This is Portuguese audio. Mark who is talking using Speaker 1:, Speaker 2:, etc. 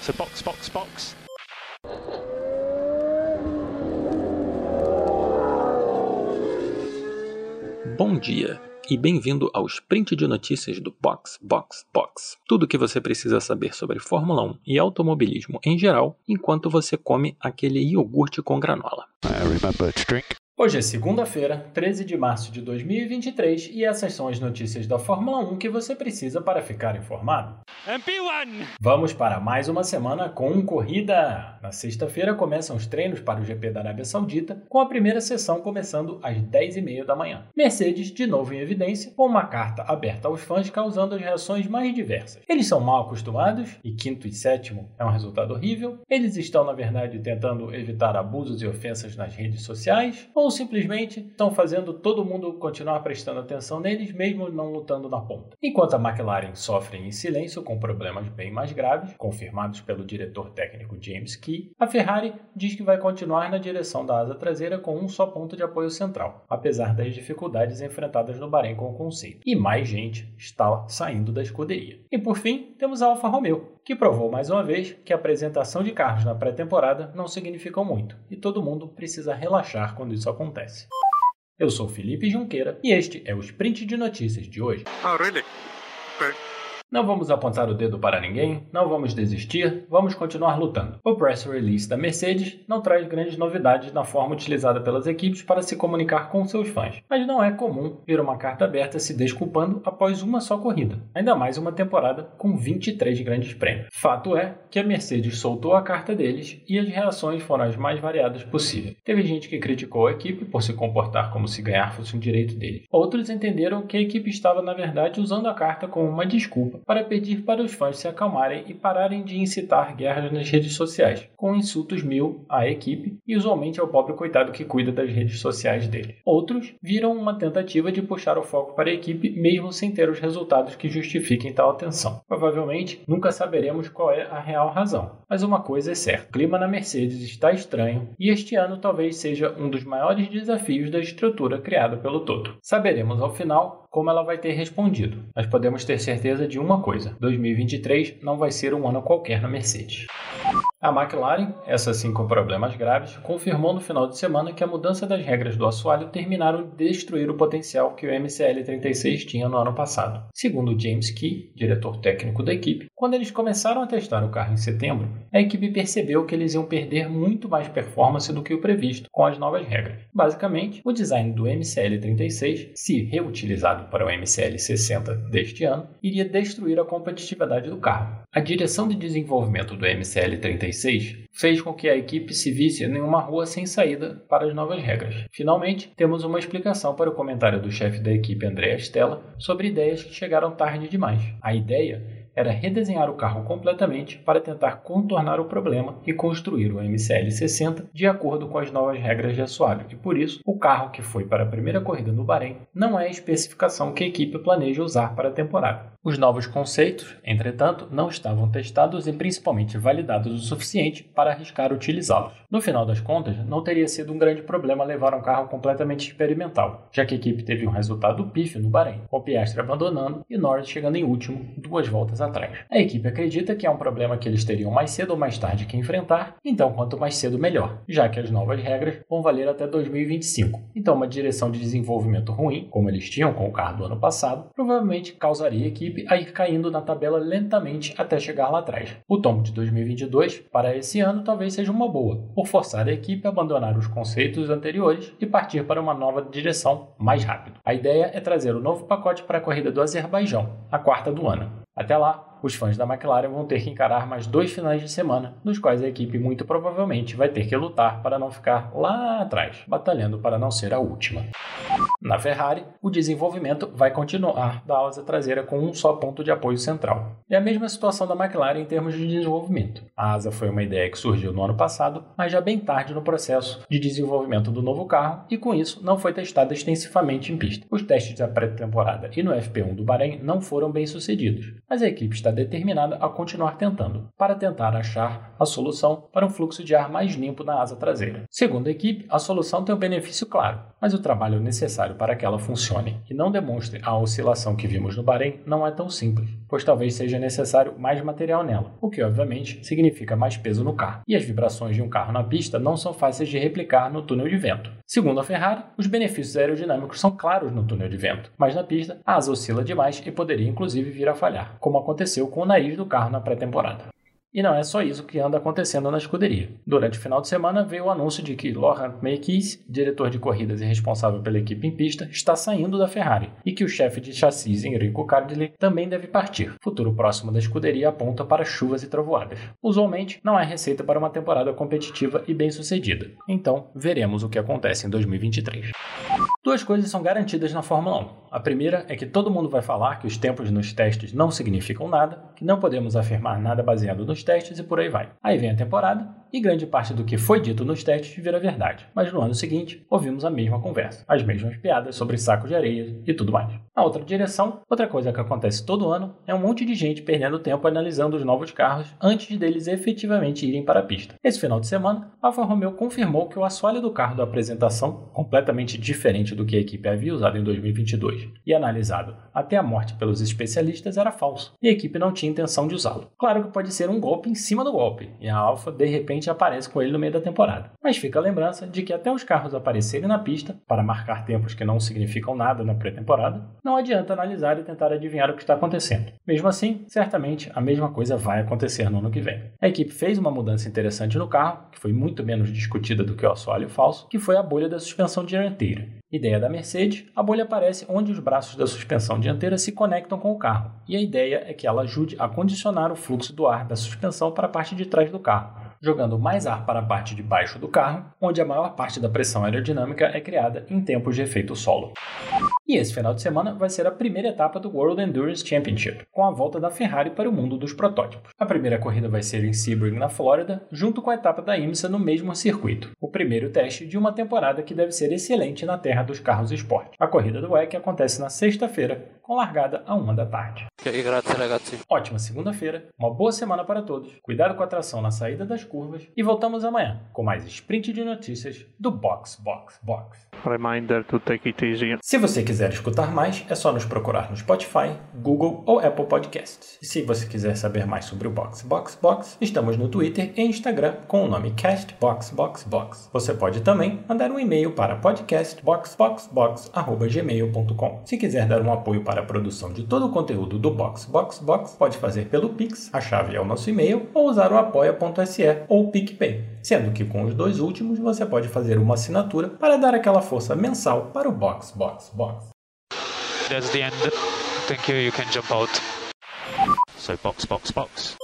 Speaker 1: So box, box, box.
Speaker 2: Bom dia e bem-vindo ao sprint de notícias do Box Box Box. Tudo o que você precisa saber sobre Fórmula 1 e automobilismo em geral, enquanto você come aquele iogurte com granola.
Speaker 3: Hoje é segunda-feira, 13 de março de 2023, e essas são as notícias da Fórmula 1 que você precisa para ficar informado.
Speaker 1: MP1!
Speaker 3: Vamos para mais uma semana com corrida! Na sexta-feira começam os treinos para o GP da Arábia Saudita, com a primeira sessão começando às 10h30 da manhã. Mercedes, de novo em evidência, com uma carta aberta aos fãs causando as reações mais diversas. Eles são mal acostumados, e quinto e sétimo é um resultado horrível. Eles estão, na verdade, tentando evitar abusos e ofensas nas redes sociais, ou simplesmente estão fazendo todo mundo continuar prestando atenção neles, mesmo não lutando na ponta. Enquanto a McLaren sofre em silêncio com problemas bem mais graves, confirmados pelo diretor técnico James Key, a Ferrari diz que vai continuar na direção da asa traseira com um só ponto de apoio central, apesar das dificuldades enfrentadas no Bahrein com o conceito. E mais gente está saindo da escuderia. E por fim, temos a Alfa Romeo, que provou mais uma vez que a apresentação de carros na pré-temporada não significam muito, e todo mundo precisa relaxar quando isso acontece. Eu sou Felipe Junqueira e este é o Sprint de Notícias de hoje.
Speaker 1: Oh, really? But
Speaker 3: Não vamos apontar o dedo para ninguém, não vamos desistir, vamos continuar lutando. O press release da Mercedes não traz grandes novidades na forma utilizada pelas equipes para se comunicar com seus fãs, mas não é comum ver uma carta aberta se desculpando após uma só corrida, ainda mais uma temporada com 23 grandes prêmios. Fato é que a Mercedes soltou a carta deles e as reações foram as mais variadas possíveis. Teve gente que criticou a equipe por se comportar como se ganhar fosse um direito deles. Outros entenderam que a equipe estava, na verdade, usando a carta como uma desculpa para pedir para os fãs se acalmarem e pararem de incitar guerras nas redes sociais, com insultos mil à equipe e usualmente ao pobre coitado que cuida das redes sociais dele. Outros viram uma tentativa de puxar o foco para a equipe mesmo sem ter os resultados que justifiquem tal atenção. Provavelmente nunca saberemos qual é a real razão, mas uma coisa é certa: o clima na Mercedes está estranho e este ano talvez seja um dos maiores desafios da estrutura criada pelo Toto. Saberemos ao final como ela vai ter respondido, mas podemos ter certeza de uma coisa: 2023 não vai ser um ano qualquer na Mercedes. A McLaren, essa sim com problemas graves, confirmou no final de semana que a mudança das regras do assoalho terminaram de destruir o potencial que o MCL36 tinha no ano passado. Segundo James Key, diretor técnico da equipe, quando eles começaram a testar o carro em setembro, a equipe percebeu que eles iam perder muito mais performance do que o previsto com as novas regras. Basicamente, o design do MCL36, se reutilizado para o MCL60 deste ano, iria destruir a competitividade do carro. A direção de desenvolvimento do MCL36 fez com que a equipe se visse em uma rua sem saída para as novas regras. Finalmente, temos uma explicação para o comentário do chefe da equipe Andrea Stella sobre ideias que chegaram tarde demais. A ideia era redesenhar o carro completamente para tentar contornar o problema e construir o MCL60 de acordo com as novas regras de assoalho. E por isso, o carro que foi para a primeira corrida no Bahrein não é a especificação que a equipe planeja usar para a temporada. Os novos conceitos, entretanto, não estavam testados e principalmente validados o suficiente para arriscar utilizá-los. No final das contas, não teria sido um grande problema levar um carro completamente experimental, já que a equipe teve um resultado pífio no Bahrein, com Piastri abandonando e Norris chegando em último duas voltas atrás. A equipe acredita que é um problema que eles teriam mais cedo ou mais tarde que enfrentar, então quanto mais cedo melhor, já que as novas regras vão valer até 2025. Então uma direção de desenvolvimento ruim, como eles tinham com o carro do ano passado, provavelmente causaria a equipe a ir caindo na tabela lentamente até chegar lá atrás. O tombo de 2022 para esse ano talvez seja uma boa, por forçar a equipe a abandonar os conceitos anteriores e partir para uma nova direção mais rápido. A ideia é trazer o novo pacote para a corrida do Azerbaijão, a quarta do ano. Até lá, os fãs da McLaren vão ter que encarar mais dois finais de semana, nos quais a equipe muito provavelmente vai ter que lutar para não ficar lá atrás, batalhando para não ser a última. Na Ferrari, o desenvolvimento vai continuar da asa traseira com um só ponto de apoio central. É a mesma situação da McLaren em termos de desenvolvimento. A asa foi uma ideia que surgiu no ano passado, mas já bem tarde no processo de desenvolvimento do novo carro e com isso não foi testada extensivamente em pista. Os testes da pré-temporada e no FP1 do Bahrein não foram bem sucedidos, mas a equipe está está determinada a continuar tentando, para tentar achar a solução para um fluxo de ar mais limpo na asa traseira. Segundo a equipe, a solução tem um benefício claro, mas o trabalho necessário para que ela funcione e não demonstre a oscilação que vimos no Bahrein não é tão simples, pois talvez seja necessário mais material nela, o que obviamente significa mais peso no carro. E as vibrações de um carro na pista não são fáceis de replicar no túnel de vento. Segundo a Ferrari, os benefícios aerodinâmicos são claros no túnel de vento, mas na pista a asa oscila demais e poderia inclusive vir a falhar, como aconteceu com o nariz do carro na pré-temporada. E não é só isso que anda acontecendo na escuderia. Durante o final de semana veio o anúncio de que Laurent Mekies, diretor de corridas e responsável pela equipe em pista, está saindo da Ferrari e que o chefe de chassis Enrico Cardilli também deve partir. Futuro próximo da escuderia aponta para chuvas e trovoadas. Usualmente não é receita para uma temporada competitiva e bem-sucedida. Então, veremos o que acontece em 2023. Duas coisas são garantidas na Fórmula 1. A primeira é que todo mundo vai falar que os tempos nos testes não significam nada, que não podemos afirmar nada baseado nos testes e por aí vai. Aí vem a temporada e grande parte do que foi dito nos testes vira verdade. Mas no ano seguinte, ouvimos a mesma conversa, as mesmas piadas sobre saco de areia e tudo mais. Na outra direção, outra coisa que acontece todo ano é um monte de gente perdendo tempo analisando os novos carros antes deles efetivamente irem para a pista. Esse final de semana, Alfa Romeo confirmou que o assoalho do carro da apresentação, completamente diferente do que a equipe havia usado em 2022 e analisado até a morte pelos especialistas, era falso, e a equipe não tinha intenção de usá-lo. Claro que pode ser um golpe em cima do golpe, e a Alfa de repente aparece com ele no meio da temporada. Mas fica a lembrança de que até os carros aparecerem na pista, para marcar tempos que não significam nada na pré-temporada, não adianta analisar e tentar adivinhar o que está acontecendo. Mesmo assim, certamente a mesma coisa vai acontecer no ano que vem. A equipe fez uma mudança interessante no carro, que foi muito menos discutida do que o assoalho falso, que foi a bolha da suspensão dianteira. Ideia da Mercedes, a bolha aparece onde os braços da suspensão dianteira se conectam com o carro, e a ideia é que ela ajude a condicionar o fluxo do ar da suspensão para a parte de trás do carro, jogando mais ar para a parte de baixo do carro, onde a maior parte da pressão aerodinâmica é criada em tempos de efeito solo. E esse final de semana vai ser a primeira etapa do World Endurance Championship, com a volta da Ferrari para o mundo dos protótipos. A primeira corrida vai ser em Sebring, na Flórida, junto com a etapa da IMSA no mesmo circuito, o primeiro teste de uma temporada que deve ser excelente na terra dos carros esporte. A corrida do WEC acontece na sexta-feira, com largada a uma da tarde. Ótima segunda-feira, uma boa semana para todos, cuidado com a tração na saída das curvas. E voltamos amanhã com mais sprint de notícias do Box Box Box.
Speaker 1: Reminder to take it easy.
Speaker 3: Se você quiser escutar mais, é só nos procurar no Spotify, Google ou Apple Podcasts. E se você quiser saber mais sobre o Box Box Box, estamos no Twitter e Instagram com o nome Cast Box Box Box. Você pode também mandar um e-mail para podcastboxboxbox@gmail.com. Se quiser dar um apoio para a produção de todo o conteúdo do Box Box Box, pode fazer pelo Pix, a chave é o nosso e-mail, ou usar o apoia.se ou PicPay. Sendo que com os dois últimos você pode fazer uma assinatura para dar aquela força mensal para o Box Box Box.
Speaker 1: That's the end. Thank you. You can jump out. So box, box, box.